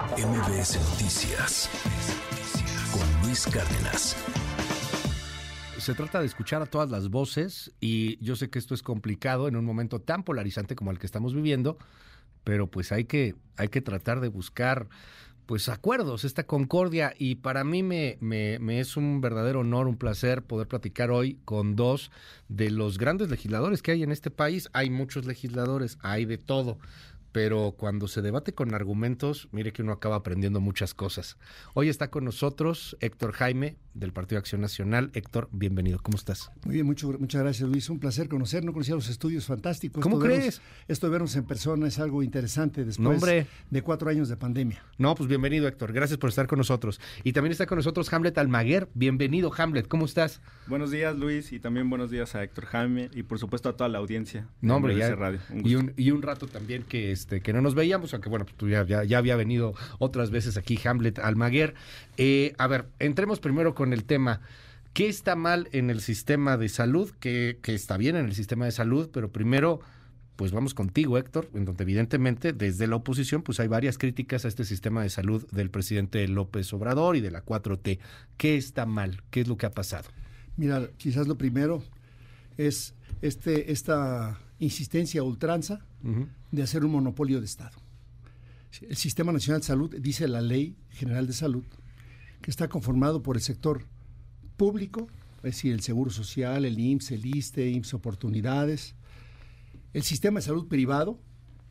MBS Noticias con Luis Cárdenas. Se trata de escuchar a todas las voces y yo sé que esto es complicado en un momento tan polarizante como el que estamos viviendo, pero pues hay que, hay que tratar de buscar pues acuerdos, esta concordia y para mí me, me, me, es un verdadero honor, un placer poder platicar hoy con dos de los grandes legisladores que hay en este país. Hay muchos legisladores, hay de todo, pero cuando se debate con argumentos, mire que uno acaba aprendiendo muchas cosas. Hoy está con nosotros Héctor Jaime, del Partido Acción Nacional. Héctor, bienvenido, ¿cómo estás? Muy bien, mucho, muchas gracias Luis, un placer conocer, no conocía los estudios fantásticos. ¿Cómo esto crees? Vernos, esto de vernos en persona es algo interesante después no, de cuatro años de pandemia. No, pues bienvenido Héctor, gracias por estar con nosotros. Y también está con nosotros Hamlet Almaguer, bienvenido Hamlet, ¿cómo estás? Buenos días Luis y también buenos días a Héctor Jaime y por supuesto a toda la audiencia. No, hombre, ya, radio. Un y, un, y un rato también que, este, que no nos veíamos, aunque bueno, pues tú ya, ya, ya había venido otras veces aquí Hamlet Almaguer. Eh, a ver, entremos primero con el tema. ¿Qué está mal en el sistema de salud? ¿Qué, ¿Qué, está bien en el sistema de salud? Pero primero, pues vamos contigo, Héctor, en donde evidentemente desde la oposición pues hay varias críticas a este sistema de salud del presidente López Obrador y de la 4T. ¿Qué está mal? ¿Qué es lo que ha pasado? Mira, quizás lo primero es este, esta insistencia ultranza uh -huh. De hacer un monopolio de Estado. El Sistema Nacional de Salud, dice la Ley General de Salud, que está conformado por el sector público, es decir, el Seguro Social, el IMSS, el ISTE, IMSS Oportunidades, el sistema de salud privado,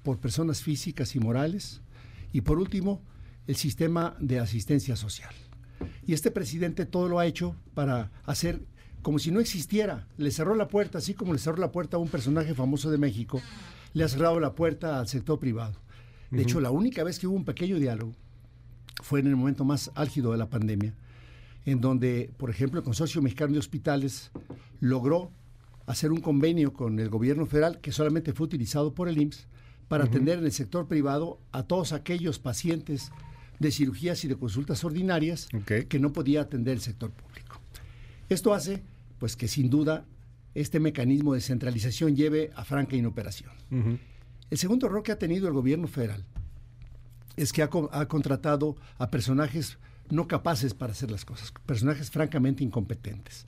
por personas físicas y morales, y por último, el sistema de asistencia social. Y este presidente todo lo ha hecho para hacer como si no existiera. Le cerró la puerta, así como le cerró la puerta a un personaje famoso de México, le ha cerrado la puerta al sector privado. De uh -huh. hecho, la única vez que hubo un pequeño diálogo fue en el momento más álgido de la pandemia, en donde, por ejemplo, el Consorcio Mexicano de Hospitales logró hacer un convenio con el gobierno federal que solamente fue utilizado por el IMSS para uh -huh. atender en el sector privado a todos aquellos pacientes de cirugías y de consultas ordinarias okay. que no podía atender el sector público. Esto hace, pues, que sin duda este mecanismo de centralización lleve a franca inoperación. Uh -huh. El segundo error que ha tenido el gobierno federal es que ha, ha, contratado a personajes no capaces para hacer las cosas, personajes francamente incompetentes.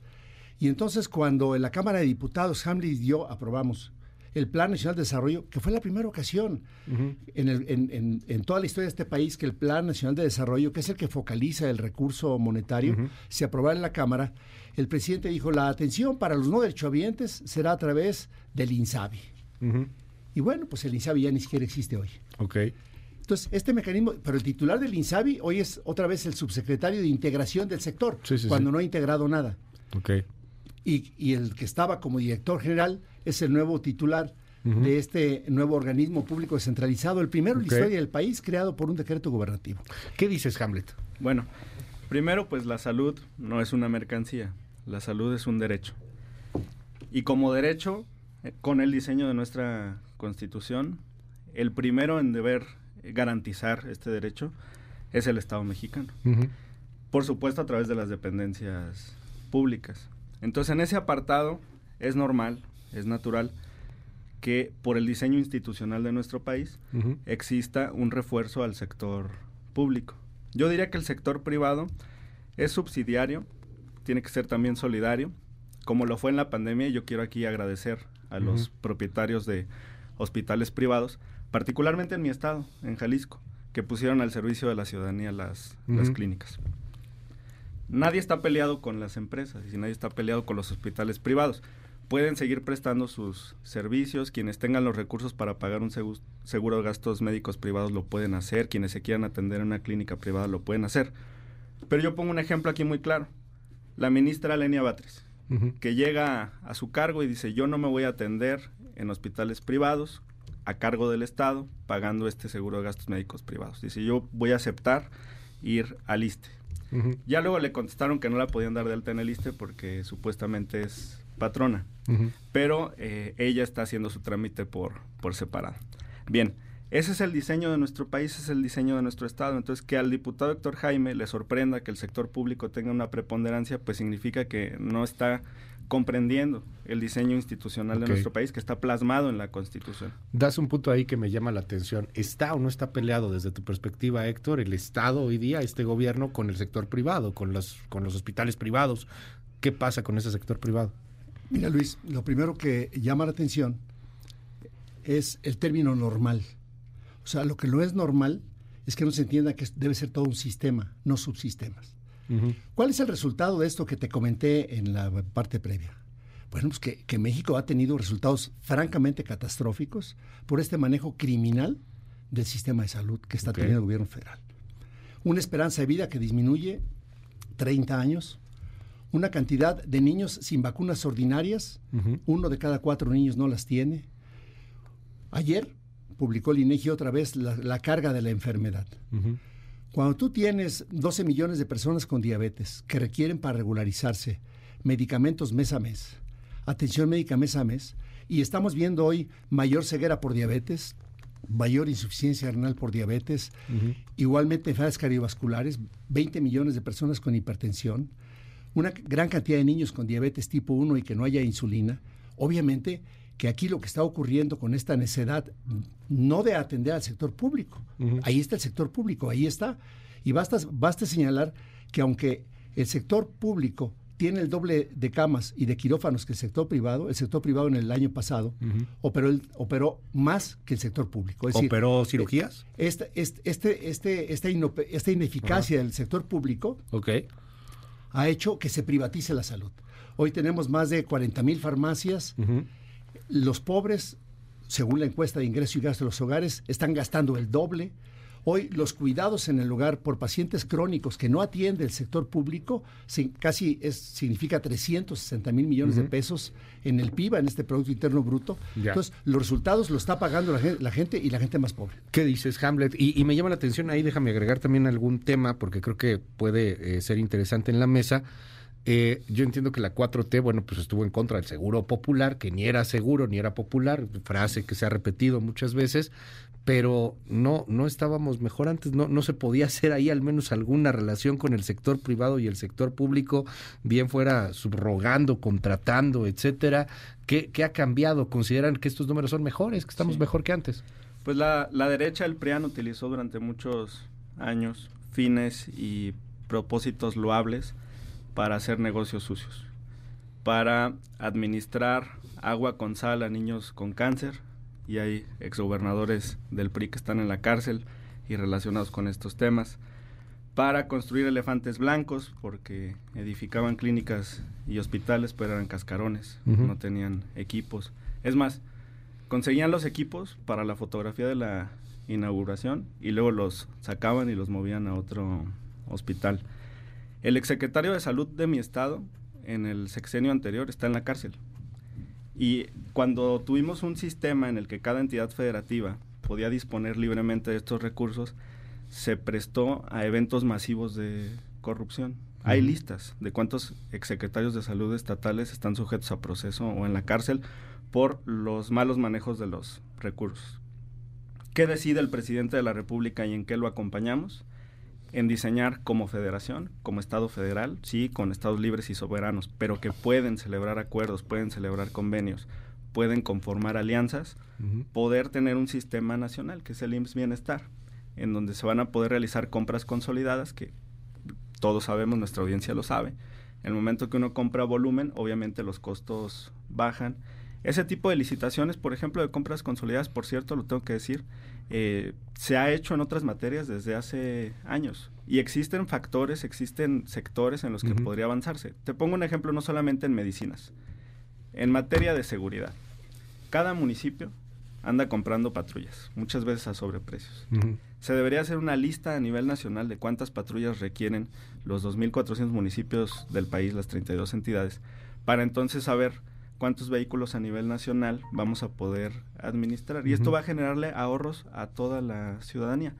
Y entonces cuando en la Cámara de Diputados Hamlet y yo aprobamos el Plan Nacional de Desarrollo, que fue la primera ocasión uh -huh. en, el, en, en, en, toda la historia de este país que el Plan Nacional de Desarrollo, que es el que focaliza el recurso monetario, uh -huh. se aprobara en la Cámara, el presidente dijo, la atención para los no derechohabientes será a través del INSABI. Uh -huh. Y bueno, pues el INSABI ya ni siquiera existe hoy. Okay. Entonces, este mecanismo, pero el titular del INSABI hoy es otra vez el subsecretario de integración del sector, sí, sí, cuando sí. no ha integrado nada. Okay. Y, y, el que estaba como director general es el nuevo titular uh -huh. de este nuevo organismo público descentralizado, el primero okay. en la historia del país, creado por un decreto gubernativo. ¿Qué dices, Hamlet? Bueno, primero, pues la salud no es una mercancía, la salud es un derecho. Y como derecho, eh, con el diseño de nuestra constitución, el primero en deber garantizar este derecho es el Estado mexicano. Uh -huh. Por supuesto, a través de las dependencias públicas. Entonces, en ese apartado es normal, es natural que por el diseño institucional de nuestro país uh -huh. exista un refuerzo al sector público. Yo diría que el sector privado es subsidiario, tiene que ser también solidario, como lo fue en la pandemia, y yo quiero aquí agradecer a uh -huh. los propietarios de hospitales privados, particularmente en mi estado, en Jalisco, que pusieron al servicio de la ciudadanía las, uh -huh. las clínicas. Nadie está peleado con las empresas y nadie está peleado con los hospitales privados. Pueden seguir prestando sus servicios, quienes tengan los recursos para pagar un seguro, de gastos médicos privados lo pueden hacer, quienes se quieran atender en una clínica privada lo pueden hacer. Pero yo pongo un ejemplo aquí muy claro. La ministra Lenia Batres, uh -huh. que llega a, a su cargo y dice, yo no me voy a atender en hospitales privados a cargo del Estado pagando este seguro de gastos médicos privados. Dice, yo voy a aceptar ir al ISTE. Uh -huh. Ya luego le contestaron que no la podían dar de alta en el ISTE porque supuestamente es patrona, uh -huh. pero eh, ella está haciendo su trámite por, por separado. Bien, ese es el diseño de nuestro país, ese es el diseño de nuestro Estado. Entonces, que al diputado Héctor Jaime le sorprenda que el sector público tenga una preponderancia, pues significa que no está comprendiendo el diseño institucional de nuestro país que está plasmado en la Constitución. Das un punto ahí que me llama la atención. ¿Está o no está peleado desde tu perspectiva, Héctor, el Estado hoy día, este gobierno, con el sector privado, con los, con los hospitales privados? ¿Qué pasa con ese sector privado? Mira, Luis, lo primero que llama la atención es el término normal. O sea, lo que no es normal es que no se entienda que debe ser todo un sistema, no subsistemas. ¿Cuál es el resultado de esto que te comenté en la parte previa? Bueno, pues que, México ha tenido resultados francamente catastróficos por este manejo criminal del sistema de salud que está teniendo el gobierno federal. Una esperanza de vida que disminuye 30 años, una cantidad de niños sin vacunas ordinarias, uno de cada cuatro niños no las tiene. Ayer publicó el INEGI otra vez la, carga de la enfermedad. Cuando tú tienes 12 millones de personas con diabetes que requieren para regularizarse medicamentos mes a mes, atención médica mes a mes, y estamos viendo hoy mayor ceguera por diabetes, mayor insuficiencia renal por diabetes, igualmente enfermedades cardiovasculares, 20 millones de personas con hipertensión, una gran cantidad de niños con diabetes tipo 1 y que no haya insulina, obviamente que aquí lo que está ocurriendo con esta necedad no de atender al sector público, ahí está el sector público, ahí está, y basta, basta señalar que aunque el sector público tiene el doble de camas y de quirófanos que el sector privado, el sector privado en el año pasado operó, el, operó más que el sector público. ¿Operó cirugías? Este, este, este, este esta, esta, ineficacia del sector público okay ha hecho que se privatice la salud. Hoy tenemos más de 40 mil farmacias. Los pobres, según la encuesta de ingreso y gasto de los hogares, están gastando el doble. Hoy los cuidados en el hogar por pacientes crónicos que no atiende el sector público casi es, significa 360 mil millones de pesos en el PIB, en este Producto Interno Bruto. Entonces, los resultados lo está pagando la gente, y la gente más pobre. ¿Qué dices, Hamlet? Y, me llama la atención ahí, déjame agregar también algún tema, porque creo que puede eh, ser interesante en la mesa. Eh, yo entiendo que la 4T, bueno, pues estuvo en contra del seguro popular, que ni era seguro ni era popular, frase que se ha repetido muchas veces, pero no, no estábamos mejor antes, no, no se podía hacer ahí al menos alguna relación con el sector privado y el sector público, bien fuera subrogando, contratando, etcétera. ¿Qué, qué ha cambiado? ¿Consideran que estos números son mejores, que estamos mejor que antes? Pues la, la derecha, el PRIAN, utilizó durante muchos años fines y propósitos loables para hacer negocios sucios, para administrar agua con sal a niños con cáncer, y hay exgobernadores del PRI que están en la cárcel y relacionados con estos temas, para construir elefantes blancos, porque edificaban clínicas y hospitales, pero eran cascarones, no tenían equipos. Es más, conseguían los equipos para la fotografía de la inauguración y luego los sacaban y los movían a otro hospital. El exsecretario de salud de mi estado, en el sexenio anterior, está en la cárcel y cuando tuvimos un sistema en el que cada entidad federativa podía disponer libremente de estos recursos, se prestó a eventos masivos de corrupción. Hay listas de cuántos exsecretarios de salud estatales están sujetos a proceso o en la cárcel por los malos manejos de los recursos. ¿Qué decide el presidente de la República y en qué lo acompañamos? En diseñar como federación, como Estado federal, sí, con estados libres y soberanos, pero que pueden celebrar acuerdos, pueden celebrar convenios, pueden conformar alianzas, poder tener un sistema nacional, que es el IMSS Bienestar, en donde se van a poder realizar compras consolidadas, que todos sabemos, nuestra audiencia lo sabe. En el momento que uno compra volumen, obviamente los costos bajan. Ese tipo de licitaciones, por ejemplo, de compras consolidadas, por cierto, lo tengo que decir, eh, se ha hecho en otras materias desde hace años. Y existen factores, existen sectores en los que podría avanzarse. Te pongo un ejemplo no solamente en medicinas, en materia de seguridad. Cada municipio anda comprando patrullas, muchas veces a sobreprecios. Se debería hacer una lista a nivel nacional de cuántas patrullas requieren los 2.400 municipios del país, las 32 entidades, para entonces saber cuántos vehículos a nivel nacional vamos a poder administrar. Y esto va a generarle ahorros a toda la ciudadanía.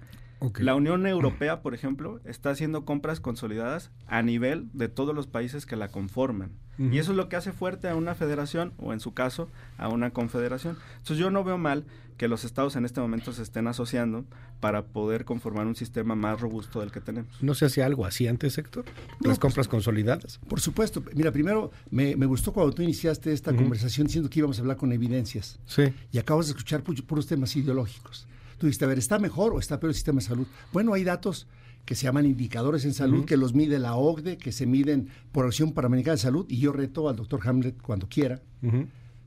La Unión Europea, por ejemplo, está haciendo compras consolidadas a nivel de todos los países que la conforman. Y eso es lo que hace fuerte a una federación o en su caso a una confederación. Entonces yo no veo mal que los estados en este momento se estén asociando para poder conformar un sistema más robusto del que tenemos. ¿No se hacía algo así antes, Héctor? ¿Las compras consolidadas? Por supuesto. Mira, primero me, gustó cuando tú iniciaste esta conversación diciendo que íbamos a hablar con evidencias. Sí. Y acabas de escuchar puros temas ideológicos. Tú dijiste, a ver, ¿está mejor o está peor el sistema de salud? Bueno, hay datos que se llaman indicadores en salud, que los mide la OCDE, que se miden por Acción Panamericana de Salud, y yo reto al doctor Hamlet cuando quiera.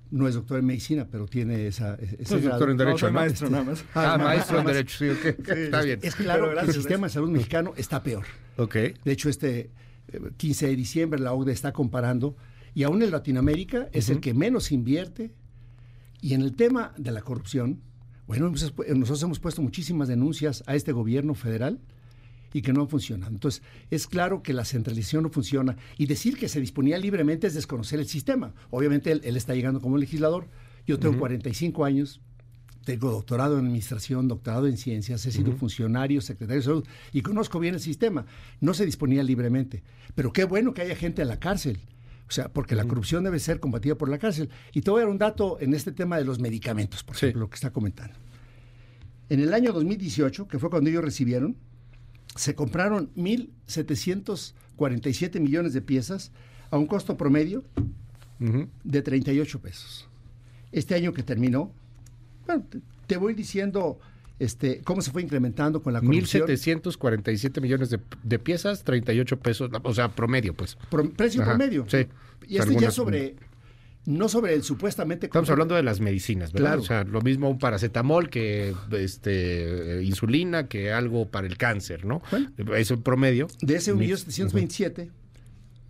No es doctor en medicina, pero tiene esa, ese doctor en Derecho, maestro nada más. Ah, maestro en Derecho, sí, está bien. Es claro que el sistema de salud mexicano está peor. Ok. De hecho, este 15 eh, de diciembre la OCDE está comparando, y aún en Latinoamérica es el que menos invierte, y en el tema de la corrupción, bueno, nosotros hemos puesto muchísimas denuncias a este gobierno federal y que no han funcionado. Entonces, es claro que la centralización no funciona y decir que se disponía libremente es desconocer el sistema. Obviamente él, está llegando como legislador, yo tengo 45 años, tengo doctorado en administración, doctorado en ciencias, he sido funcionario, secretario de salud y conozco bien el sistema. No se disponía libremente, pero qué bueno que haya gente en la cárcel. O sea, porque la corrupción debe ser combatida por la cárcel. Y te voy a dar un dato en este tema de los medicamentos, por ejemplo, lo que está comentando. En el año 2018, que fue cuando ellos recibieron, se compraron 1.747 millones de piezas a un costo promedio de 38 pesos. Este año que terminó, bueno, te, voy diciendo este, cómo se fue incrementando con la corrupción. 1.747 millones de, piezas, 38 pesos, o sea, promedio, pues. precio promedio. Sí. Y este ya sobre no sobre el supuestamente... Estamos hablando de las medicinas, ¿verdad? Claro. O sea, lo mismo un paracetamol que este, insulina, que algo para el cáncer, ¿no? Bueno, es el promedio. De ese 1.727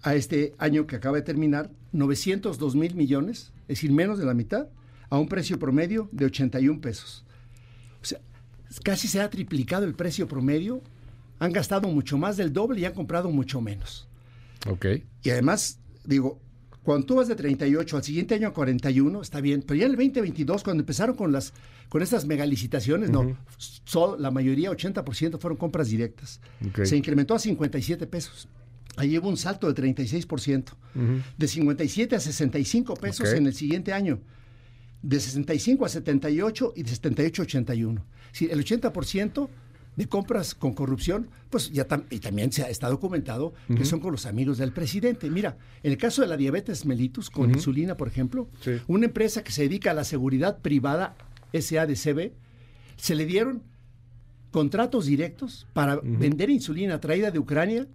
a este año que acaba de terminar, 902 mil millones, es decir, menos de la mitad, a un precio promedio de 81 pesos. O sea, casi se ha triplicado el precio promedio, han gastado mucho más del doble y han comprado mucho menos. Ok. Y además, digo, cuando tú vas de 38 al siguiente año a 41, está bien, pero ya en el 2022, cuando empezaron con las con estas megalicitaciones, no, la mayoría, 80% fueron compras directas. Se incrementó a 57 pesos. Ahí hubo un salto de 36%. De 57 a 65 pesos en el siguiente año. De 65 a 78 y de 78 a 81. Sí, el 80% de compras con corrupción, pues ya y también se está documentado que son con los amigos del presidente. Mira, en el caso de la diabetes mellitus con insulina, por ejemplo, una empresa que se dedica a la seguridad privada, SADCB, se le dieron contratos directos para vender insulina traída de Ucrania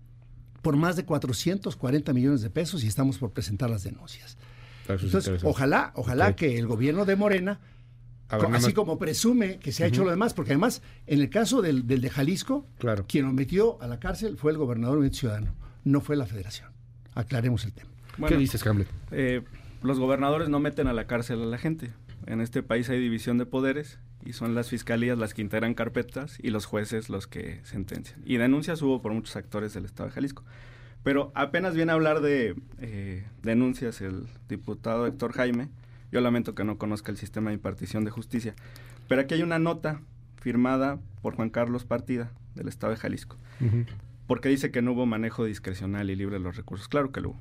por más de 440 millones de pesos y estamos por presentar las denuncias. Entonces, ojalá, ojalá que el gobierno de Morena así como presume que se ha hecho lo demás, porque además, en el caso del, de Jalisco, quien lo metió a la cárcel fue el gobernador ciudadano, no fue la federación. Aclaremos el tema. ¿Qué dices, Hamlet? Eh, los gobernadores no meten a la cárcel a la gente. En este país hay división de poderes y son las fiscalías las que integran carpetas y los jueces los que sentencian. Y denuncias hubo por muchos actores del Estado de Jalisco. Pero apenas viene a hablar de eh, denuncias el diputado Héctor Jaime yo lamento que no conozca el sistema de impartición de justicia. Pero aquí hay una nota firmada por Juan Carlos Partida, del Estado de Jalisco, porque dice que no hubo manejo discrecional y libre de los recursos. Claro que lo hubo.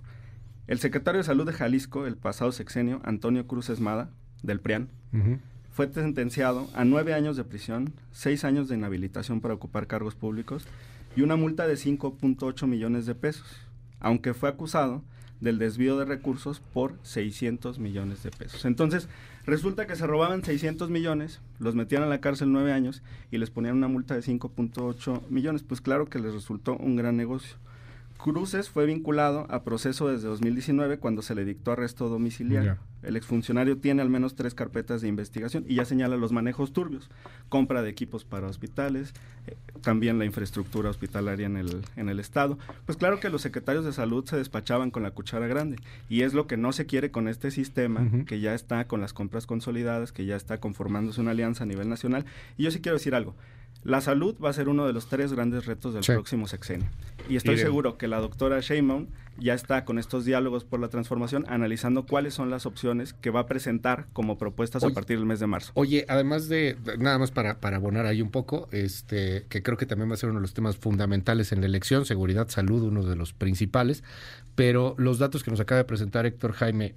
El secretario de Salud de Jalisco, el pasado sexenio, Antonio Cruz Esmada, del PRIAN, fue sentenciado a nueve años de prisión, seis años de inhabilitación para ocupar cargos públicos y una multa de 5.8 millones de pesos, aunque fue acusado del desvío de recursos por 600 millones de pesos. Entonces, resulta que se robaban 600 millones, los metían a la cárcel nueve años y les ponían una multa de 5.8 millones. Pues claro que les resultó un gran negocio. Cruces fue vinculado a proceso desde 2019 cuando se le dictó arresto domiciliario. El exfuncionario tiene al menos tres carpetas de investigación y ya señala los manejos turbios, compra de equipos para hospitales, eh, también la infraestructura hospitalaria en el, en el Estado. Pues claro que los secretarios de salud se despachaban con la cuchara grande y es lo que no se quiere con este sistema que ya está con las compras consolidadas, que ya está conformándose una alianza a nivel nacional. Y yo sí quiero decir algo, La salud va a ser uno de los tres grandes retos del próximo sexenio. Y estoy seguro que la doctora Sheinbaum ya está con estos diálogos por la transformación analizando cuáles son las opciones que va a presentar como propuestas a partir del mes de marzo. Oye, además de, nada más para, para abonar ahí un poco, este, que creo que también va a ser uno de los temas fundamentales en la elección, seguridad, salud, uno de los principales, pero los datos que nos acaba de presentar Héctor Jaime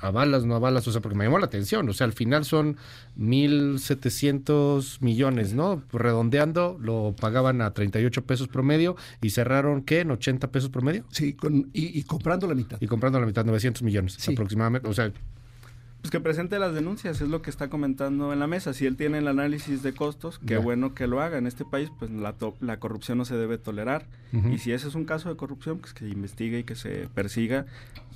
avalas, no avalas, o sea, porque me llamó la atención, o sea, al final son 1.700 millones, ¿no? Redondeando, lo pagaban a 38 pesos promedio y cerraron, ¿qué? ¿En 80 pesos promedio? Sí, con, y, comprando la mitad. Y comprando la mitad, 900 millones aproximadamente, o sea... Pues que presente las denuncias, es lo que está comentando en la mesa. Si él tiene el análisis de costos, qué bueno que lo haga. En este país, pues la, la corrupción no se debe tolerar. Y si ese es un caso de corrupción, pues que se investigue y que se persiga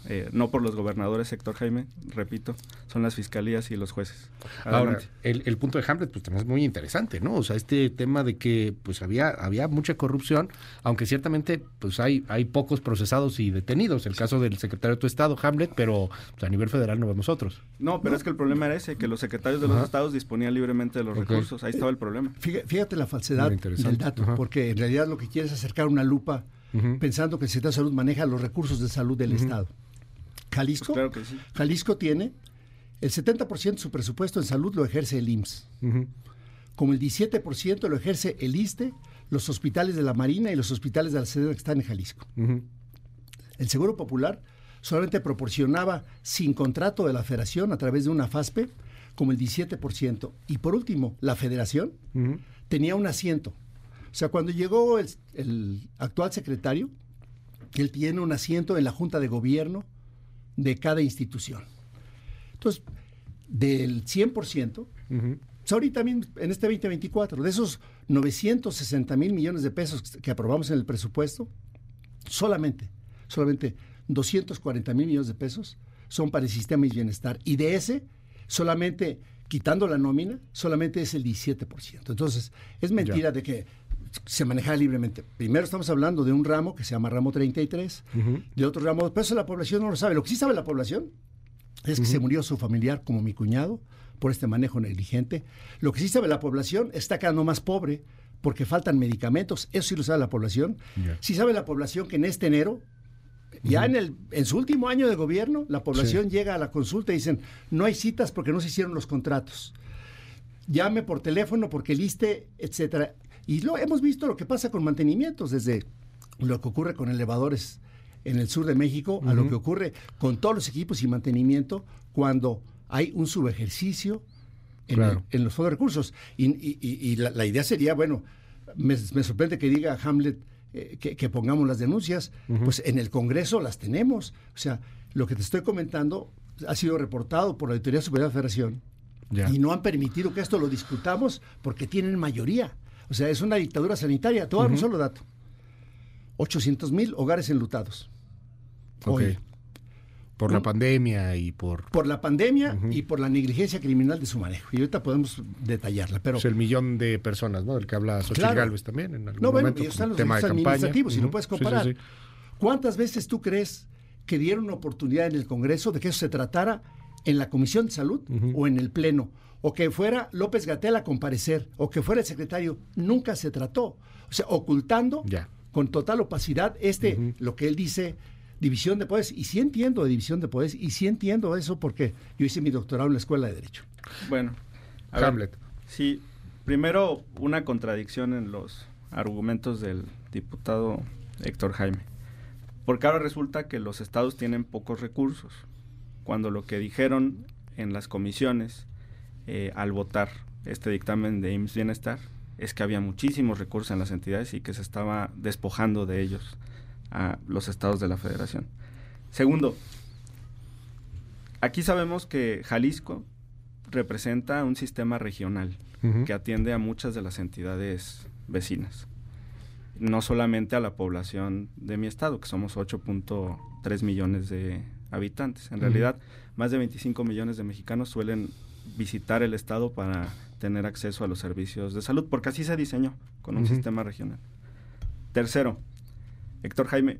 eh, no por los gobernadores, sector Jaime, repito, son las fiscalías y los jueces. Ahora, el, punto de Hamlet pues también es muy interesante, ¿no? O sea, este tema de que pues había había mucha corrupción, aunque ciertamente pues hay hay pocos procesados y detenidos, el caso del secretario de tu estado, Hamlet, pero pues, a nivel federal no vemos otros. No, pero es que el problema era ese, que los secretarios de los estados disponían libremente de los recursos, ahí estaba el problema. Fíjate, la falsedad del dato, porque en realidad lo que quiere es acercar una lupa pensando que el secretario de salud maneja los recursos de salud del estado. Jalisco, Jalisco tiene el 70% de su presupuesto en salud lo ejerce el IMSS. Como el 17% lo ejerce el ISTE, los hospitales de la Marina y los hospitales de la sede que están en Jalisco. El Seguro Popular solamente proporcionaba sin contrato de la federación a través de una FASPE como el 17%. Y por último, la federación tenía un asiento. O sea, cuando llegó el, el actual secretario, él tiene un asiento en la Junta de Gobierno de cada institución. Entonces, del 100%, pues ahorita también en este 2024, de esos 960 mil millones de pesos que aprobamos en el presupuesto, solamente, solamente 240 mil millones de pesos son para el sistema de bienestar. Y de ese, solamente, quitando la nómina, solamente es el 17%. Entonces, es mentira de que se manejaba libremente. Primero estamos hablando de un ramo que se llama ramo 33, de otro ramo, pero eso la población no lo sabe. Lo que sí sabe la población es que se murió su familiar como mi cuñado por este manejo negligente. Lo que sí sabe la población está quedando más pobre porque faltan medicamentos. Eso sí lo sabe la población. Sí sabe la población que en este enero, ya en, el, en su último año de gobierno, la población llega a la consulta y dicen, no hay citas porque no se hicieron los contratos. Llame por teléfono porque el ISTE, etcétera. Y lo, hemos visto lo que pasa con mantenimientos, desde lo que ocurre con elevadores en el sur de México a lo que ocurre con todos los equipos y mantenimiento cuando hay un subejercicio en, los fondos de recursos. Y, la, idea sería, bueno, me, sorprende que diga Hamlet eh, que, pongamos las denuncias, pues en el Congreso las tenemos. O sea, lo que te estoy comentando ha sido reportado por la Auditoría Superior de la Federación y no han permitido que esto lo discutamos porque tienen mayoría. O sea, es una dictadura sanitaria. Te voy a dar un solo dato. 800 mil hogares enlutados. Hoy. Por la pandemia y por... Por la pandemia y por la negligencia criminal de su manejo. Y ahorita podemos detallarla, pero... Es el millón de personas, ¿no? Del que habla Xochitl Galvez también en algún no, bueno, momento. están los tema administrativos, si no puedes comparar. ¿Cuántas veces tú crees que dieron una oportunidad en el Congreso de que eso se tratara en la Comisión de Salud o en el Pleno? O que fuera López Gatel a comparecer, o que fuera el secretario, nunca se trató. O sea, ocultando con total opacidad este, lo que él dice, división de poderes. Y sí entiendo de división de poderes, y sí entiendo eso porque yo hice mi doctorado en la Escuela de Derecho. Bueno, Hamlet. sí, primero una contradicción en los argumentos del diputado Héctor Jaime. Porque ahora resulta que los estados tienen pocos recursos, cuando lo que dijeron en las comisiones eh, al votar este dictamen de IMSS Bienestar es que había muchísimos recursos en las entidades y que se estaba despojando de ellos a los estados de la federación. Segundo, aquí sabemos que Jalisco representa un sistema regional que atiende a muchas de las entidades vecinas, no solamente a la población de mi estado, que somos 8.3 millones de habitantes. En realidad, más de 25 millones de mexicanos suelen visitar el Estado para tener acceso a los servicios de salud, porque así se diseñó con un sistema regional. Tercero, Héctor Jaime,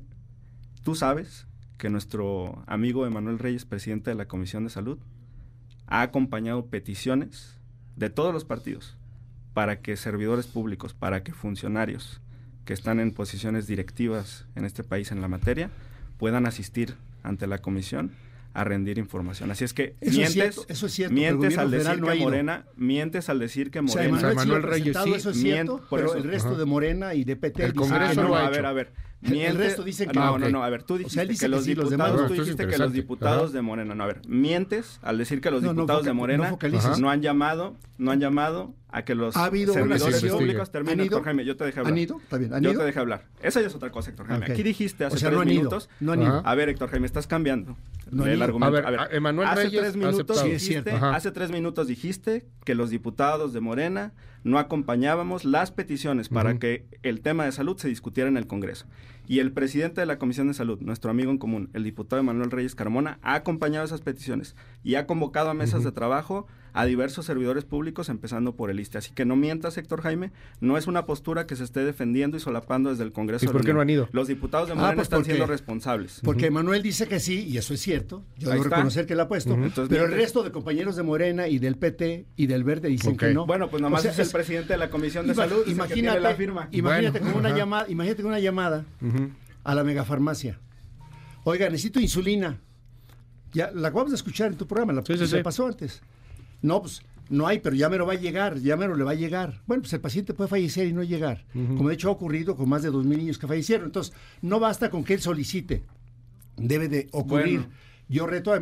tú sabes que nuestro amigo Emanuel Reyes, presidente de la Comisión de Salud, ha acompañado peticiones de todos los partidos para que servidores públicos, para que funcionarios que están en posiciones directivas en este país en la materia puedan asistir ante la comisión a rendir información. Así es que Eso es mientes, cierto, eso es cierto, mientes al decir no que. Morena, mientes al decir que O sea, Morena. Manuel ha Reyes, sí. eso es cierto, por pero eso. el resto Ajá. de Morena y de PT El dicen Congreso que no no. lo ha a hecho. ver, a ver. El Miente- resto dicen que no, no. no, a ver, tú O dijiste sea, él dice que que los sí, los diputados, demás tú dijiste que los diputados Ajá. de Morena, no, a ver, mientes al decir que los No, diputados de Morena no han llamado, no han llamado a que los Ha habido una servidores sesión. públicos ¿Han terminen, ido? Héctor Jaime, yo te dejé hablar. ¿Han ido? Está bien, ¿han yo te dejé hablar. Esa ya es otra cosa, Héctor Jaime. Aquí dijiste hace O sea, tres no han ido, minutos. no han ido. A ver, Héctor Jaime, estás cambiando el argumento. A ver, a- Emanuel hace Reyes tres ha minutos aceptado. Sí, es dijiste, hace tres minutos dijiste que los diputados de Morena no acompañábamos las peticiones para que el tema de salud se discutiera en el Congreso. Y el presidente de la Comisión de Salud, nuestro amigo en común, el diputado Emanuel Reyes Carmona, ha acompañado esas peticiones y ha convocado a mesas de trabajo a diversos servidores públicos, empezando por el ISTE. Así que no mientas, Héctor Jaime, no es una postura que se esté defendiendo y solapando desde el Congreso. ¿Y de por qué no han ido? Los diputados de Ah, Morena pues están porque- siendo responsables. Porque Manuel dice que sí, y eso es cierto. Yo Ahí debo está. reconocer que lo ha puesto. Entonces, pero el resto de compañeros de Morena y del PT y del Verde dicen que no. Bueno, pues nomás O sea, es el presidente de la Comisión de Salud, que tiene imagínate, la firma. imagínate Bueno, con una llamada, imagínate con una llamada A la megafarmacia. Oiga, necesito insulina. Ya la acabamos de escuchar en tu programa, la Sí, sí, se sí. pasó antes. No, pues no hay, pero ya me lo va a llegar, ya me lo le va a llegar. Bueno, pues el paciente puede fallecer y no llegar. Como de hecho ha ocurrido con más de dos mil niños que fallecieron. Entonces, no basta con que él solicite. Debe de ocurrir. Bueno. Yo reto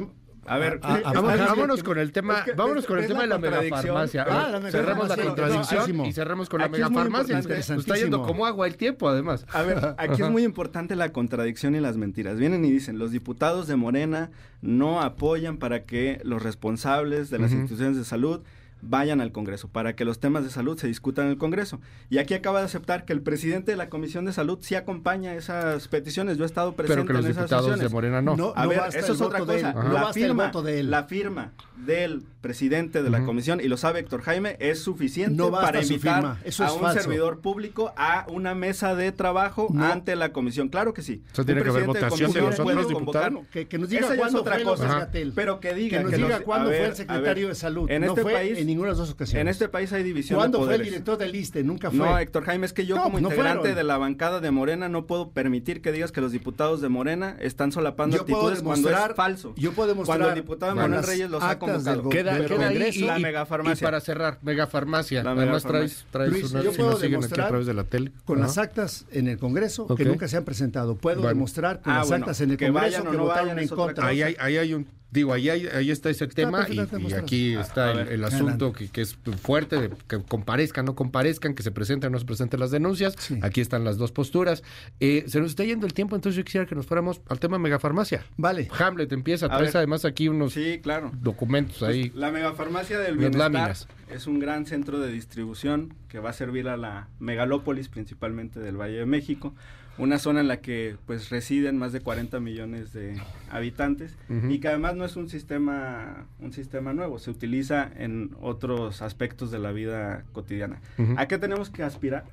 a, ver, a- a- es- Vamos- a- vámonos con el tema, es que vámonos con el tema la de la contradicción. megafarmacia. Ah, la cerramos la contradicción no, y cerramos con la es megafarmacia. Nos está yendo como agua el tiempo, además. A ver, aquí es muy importante la contradicción y las mentiras. Vienen y dicen, los diputados de Morena no apoyan para que los responsables de las instituciones de salud vayan al Congreso, para que los temas de salud se discutan en el Congreso. Y aquí acaba de aceptar que el presidente de la Comisión de Salud sí acompaña esas peticiones. Yo he estado presente Pero que los en esas diputados de sesiones. Morena no. No, A ver, basta eso es otra de cosa. no La firma, voto de él. la firma del presidente de la comisión, y lo sabe Héctor Jaime, es suficiente No para invitar eso a un falso. servidor público a una mesa de trabajo No. ante la comisión. Claro que sí. O sea, Un tiene que haber presidente votación de comisión los puede otros convocar- diputados. Que, que nos diga otra fue cosa. Pero que diga que nos diga cuándo fue ver, el secretario ver, de salud. En no este país, ninguna de las dos ocasiones. en este país hay división de ¿Cuándo fue el poderes. director del ISTE? Nunca fue. No, Héctor Jaime, es que yo No, como pues no integrante fueron. de la bancada de Morena no puedo permitir que digas que los diputados de Morena están solapando Yo puedo actitudes cuando es demostrar- falso. yo puedo demostrar Cuando el diputado Manuel Reyes los ha convocado. Queda, del queda ahí Congreso. y, La megafarmacia. y para cerrar, megafarmacia. La Además megafarmacia. traes, traes Luis, unas yo que puedo aquí a demostrar través de la tele. Con las actas en el Congreso que nunca se han presentado. Puedo Bueno. demostrar con Ah, las bueno, actas en el que Congreso vayan o que no votaron vayan en contra. ahí hay un, digo, ahí, ahí está ese tema y, aquí A- está el, ver, el asunto que, que es fuerte, de que comparezcan, no comparezcan, que se presenten o no se presenten las denuncias. Sí. Aquí están las dos posturas. Eh, se nos está yendo el tiempo, entonces yo quisiera que nos fuéramos al tema megafarmacia. Vale. Hamlet empieza, A traes ver. además aquí unos Sí, claro. documentos ahí. Pues, la megafarmacia del bienestar láminas. es un gran centro de distribución que va a servir a la megalópolis, principalmente del Valle de México, una zona en la que pues residen más de 40 millones de habitantes y que además no es un sistema un sistema nuevo, se utiliza en otros aspectos de la vida cotidiana. ¿A qué tenemos que aspirar?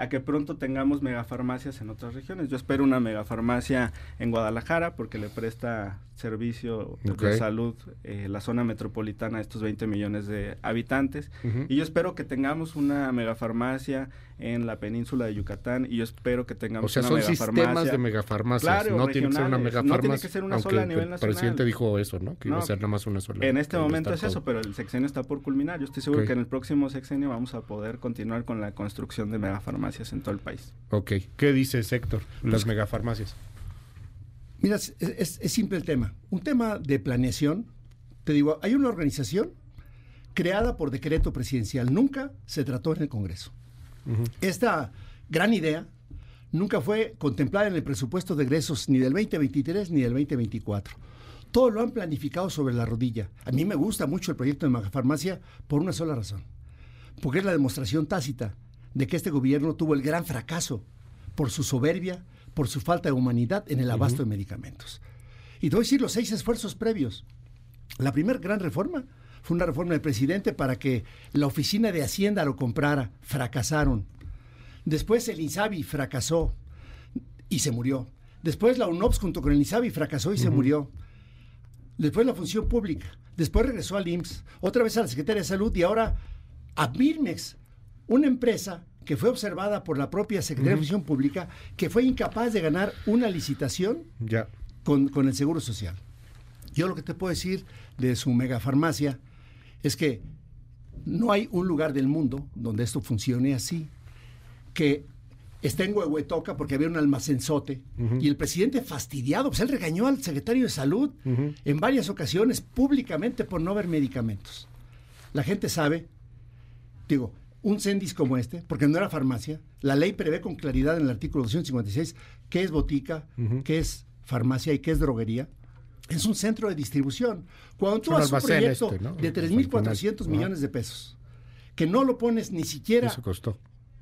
A que pronto tengamos megafarmacias en otras regiones. Yo espero una megafarmacia en Guadalajara porque le presta servicio de salud eh, la zona metropolitana a estos 20 millones de habitantes. Y yo espero que tengamos una megafarmacia en la península de Yucatán y yo espero que O tengamos sea, una son megafarmacia. sistemas de megafarmacias. Claro, no tiene que ser una megafarmacia. No tiene que ser una sola a el nivel nacional. presidente dijo eso, ¿no? Que iba a No, ser nada más una sola. En este momento es eso, pero el sexenio está por culminar. Yo estoy seguro que en el próximo sexenio vamos a poder continuar con la construcción de megafarmacias en todo el país. Ok. ¿Qué dice Héctor? Las megafarmacias. Mira, es, es- es simple el tema. Un tema de planeación. Te digo, hay una organización creada por decreto presidencial. Nunca se trató en el Congreso. Ujú. Esta gran idea nunca fue contemplada en el presupuesto de egresos ni del 2023 ni del 2024. Todo lo han planificado sobre la rodilla. A mí me gusta mucho el proyecto de Megafarmacia por una sola razón. Porque es la demostración tácita de que este gobierno tuvo el gran fracaso por su soberbia, por su falta de humanidad en el abasto de medicamentos. Y te voy a decir los seis esfuerzos previos. La primera gran reforma fue una reforma del presidente para que la oficina de Hacienda lo comprara. Fracasaron. Después el INSABI fracasó y se murió. Después la UNOPS junto con el INSABI fracasó y se murió. Después la función pública. Después regresó al IMSS. Otra vez a la Secretaría de Salud y ahora a Birmex. Una empresa que fue observada por la propia Secretaría de Función Pública, que fue incapaz de ganar una licitación Ya. con, con el Seguro Social. Yo lo que te puedo decir de su megafarmacia es que no hay un lugar del mundo donde esto funcione así. Que está en Huehuetoca porque había un almacenzote y el presidente fastidiado, pues él regañó al secretario de salud en varias ocasiones públicamente por no haber medicamentos. La gente sabe, digo, un CENDIS como este, porque no era farmacia, la ley prevé con claridad en el artículo 256 qué es botica, qué es farmacia y qué es droguería. Es un centro de distribución. Cuando tú haces un proyecto este, ¿no? de Al 3.400 final. millones de pesos, que no lo pones ni siquiera Eso costó.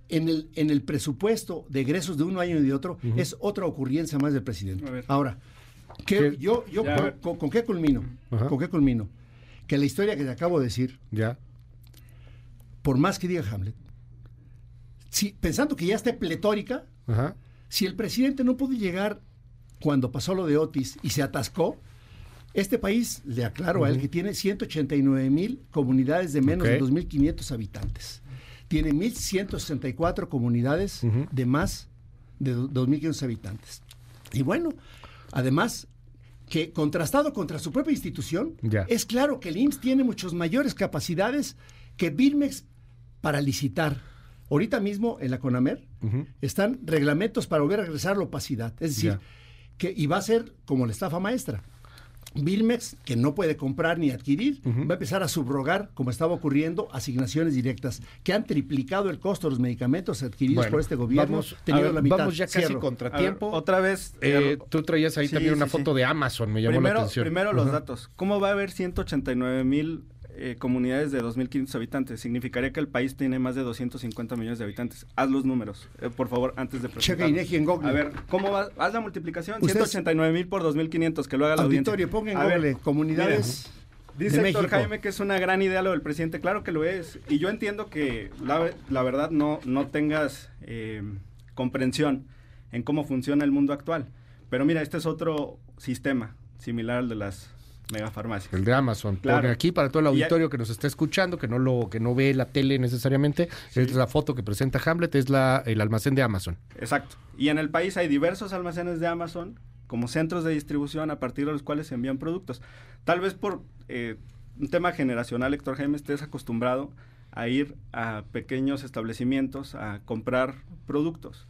en el, en el presupuesto de egresos de un año y de otro, es otra ocurrencia más del presidente. A ver. Ahora, ¿qué- ¿Qué? yo, yo con, ver. con- ¿con qué culmino? Ajá. ¿Con qué culmino? Que la historia que te acabo de decir, Ya. Por más que diga Hamlet, si, pensando que ya esté pletórica, Ajá. si el presidente no pudo llegar cuando pasó lo de Otis y se atascó, este país, le aclaro a él, que tiene 189 mil comunidades de menos de 2.500 habitantes. Tiene 1.164 comunidades de más de do- 2.500 habitantes. Y bueno, además, que contrastado contra su propia institución, es claro que el IMSS tiene muchas mayores capacidades que Birmex para licitar. Ahorita mismo en la CONAMER están reglamentos para volver a regresar la opacidad. Es decir, que y va a ser como la estafa maestra. Bilmex, que no puede comprar ni adquirir, va a empezar a subrogar, como estaba ocurriendo, asignaciones directas, que han triplicado el costo de los medicamentos adquiridos Bueno, por este gobierno, vamos, a teniendo ver, la mitad. vamos ya casi Cierro. contra A ver, tiempo. otra vez. Eh, eh, tú traías ahí sí, también una foto sí. de Amazon, me llamó la primero, atención. primero los datos. ¿Cómo va a haber 189 mil eh, comunidades de 2.500 habitantes? Significaría que el país tiene más de 250 millones de habitantes. Haz los números, eh, por favor, antes de Checa presentarlo. Inegi en Google. A ver, ¿cómo va? Haz la multiplicación. Ustedes- 189 mil por 2.500, que lo haga la Auditorio, audiencia. en ver, Google comunidades Dice de Héctor México. Jaime que es una gran idea lo del presidente, claro que lo es. Y yo entiendo que la, la verdad no, no tengas eh, comprensión en cómo funciona el mundo actual. Pero mira, este es otro sistema similar al de las megafarmacias. El de Amazon. Claro. Pone aquí para todo el auditorio que nos está escuchando, que no lo, que no ve la tele necesariamente. Es la foto que presenta Hamlet, es la, el almacén de Amazon. Exacto. Y en el país hay diversos almacenes de Amazon como centros de distribución a partir de los cuales se envían productos. Tal vez por eh, un tema generacional, Héctor Jaime, estés acostumbrado a ir a pequeños establecimientos a comprar productos.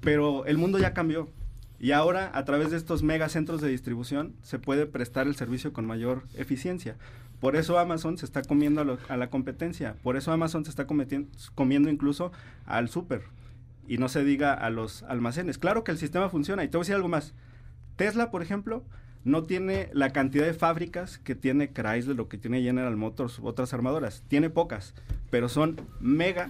Pero el mundo ya cambió. Y ahora, a través de estos megacentros de distribución, se puede prestar el servicio con mayor eficiencia. Por eso Amazon se está comiendo a, lo- a la competencia. Por eso Amazon se está comiendo incluso al súper. Y no se diga a los almacenes. Claro que el sistema funciona. Y te voy a decir algo más. Tesla, por ejemplo, no tiene la cantidad de fábricas que tiene Chrysler o que tiene General Motors otras armadoras. Tiene pocas, pero son mega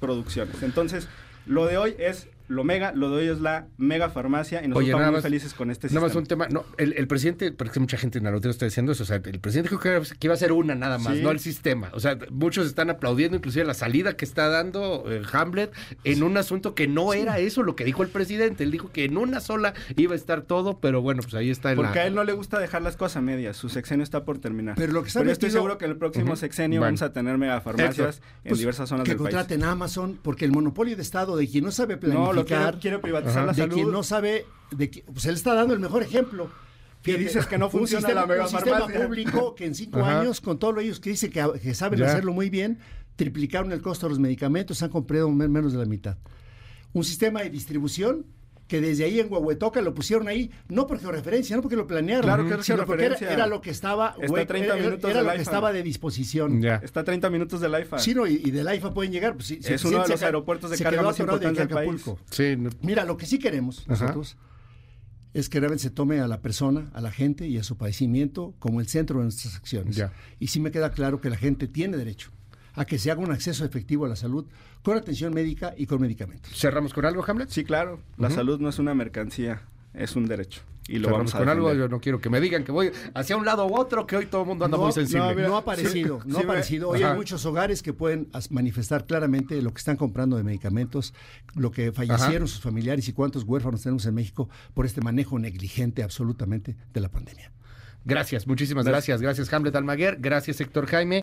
producciones. Entonces, lo de hoy es lo mega, lo de hoy es la mega farmacia y nosotros Oye, estamos muy felices con este Nada más sistema. un tema, no, el, el presidente, porque mucha gente en la está diciendo eso, o sea, el presidente dijo que, que iba a ser una nada más, Sí. no el sistema. O sea, muchos están aplaudiendo inclusive la salida que está dando eh, Hamlet en un asunto que no era eso lo que dijo el presidente. Él dijo que en una sola iba a estar todo, pero bueno, pues ahí está en Porque la... a él no le gusta dejar las cosas a medias. Su sexenio está por terminar. Pero lo que está yo estoy metido- seguro que en el próximo sexenio Bueno. vamos a tener megafarmacias en Pues, diversas zonas que del país. contraten a Amazon, porque el monopolio de Estado de quien no sabe No, lo planificar, quiere, quiere privatizar Ajá. la de salud. quien no sabe, de que, pues él está dando el mejor ejemplo. Y dices que no Un funciona sistema- la Un sistema público que en cinco Ajá. años, con todos ellos que dice que, que saben Ya. hacerlo muy bien, triplicaron el costo de los medicamentos, han comprado men- menos de la mitad. Un sistema de distribución que desde ahí en Huehuetoca lo pusieron ahí, no porque referencia, no porque lo planearon, Claro que es sino porque era, lo que estaba, Está hue- a 30 era- minutos era del lo que IFA. estaba de disposición. Ya. Está a 30 minutos del IFA. Sí, no, y, y del AIFA pueden llegar. Pues, sí, Es sí, uno de los aeropuertos de carga más importantes del. Sí, no- Mira, lo que sí queremos Ajá. nosotros es que realmente se tome a la persona, a la gente y a su padecimiento como el centro de nuestras acciones. Ya. Y sí me queda claro que la gente tiene derecho a que se haga un acceso efectivo a la salud con atención médica y con medicamentos. ¿Cerramos con algo, Hamlet? Sí, claro. La salud no es una mercancía, es un derecho. Y lo Cerramos vamos a con algo, yo no quiero que me digan que voy hacia un lado u otro, que hoy todo el mundo anda no, muy sensible. no, no ha aparecido, sí, no sí, ha aparecido. Hoy Ajá. hay muchos hogares que pueden manifestar claramente lo que están comprando de medicamentos, lo que fallecieron sus familiares y cuántos huérfanos tenemos en México por este manejo negligente absolutamente de la pandemia. Gracias, muchísimas gracias. Gracias, Hamlet Almaguer. Gracias, Héctor Jaime.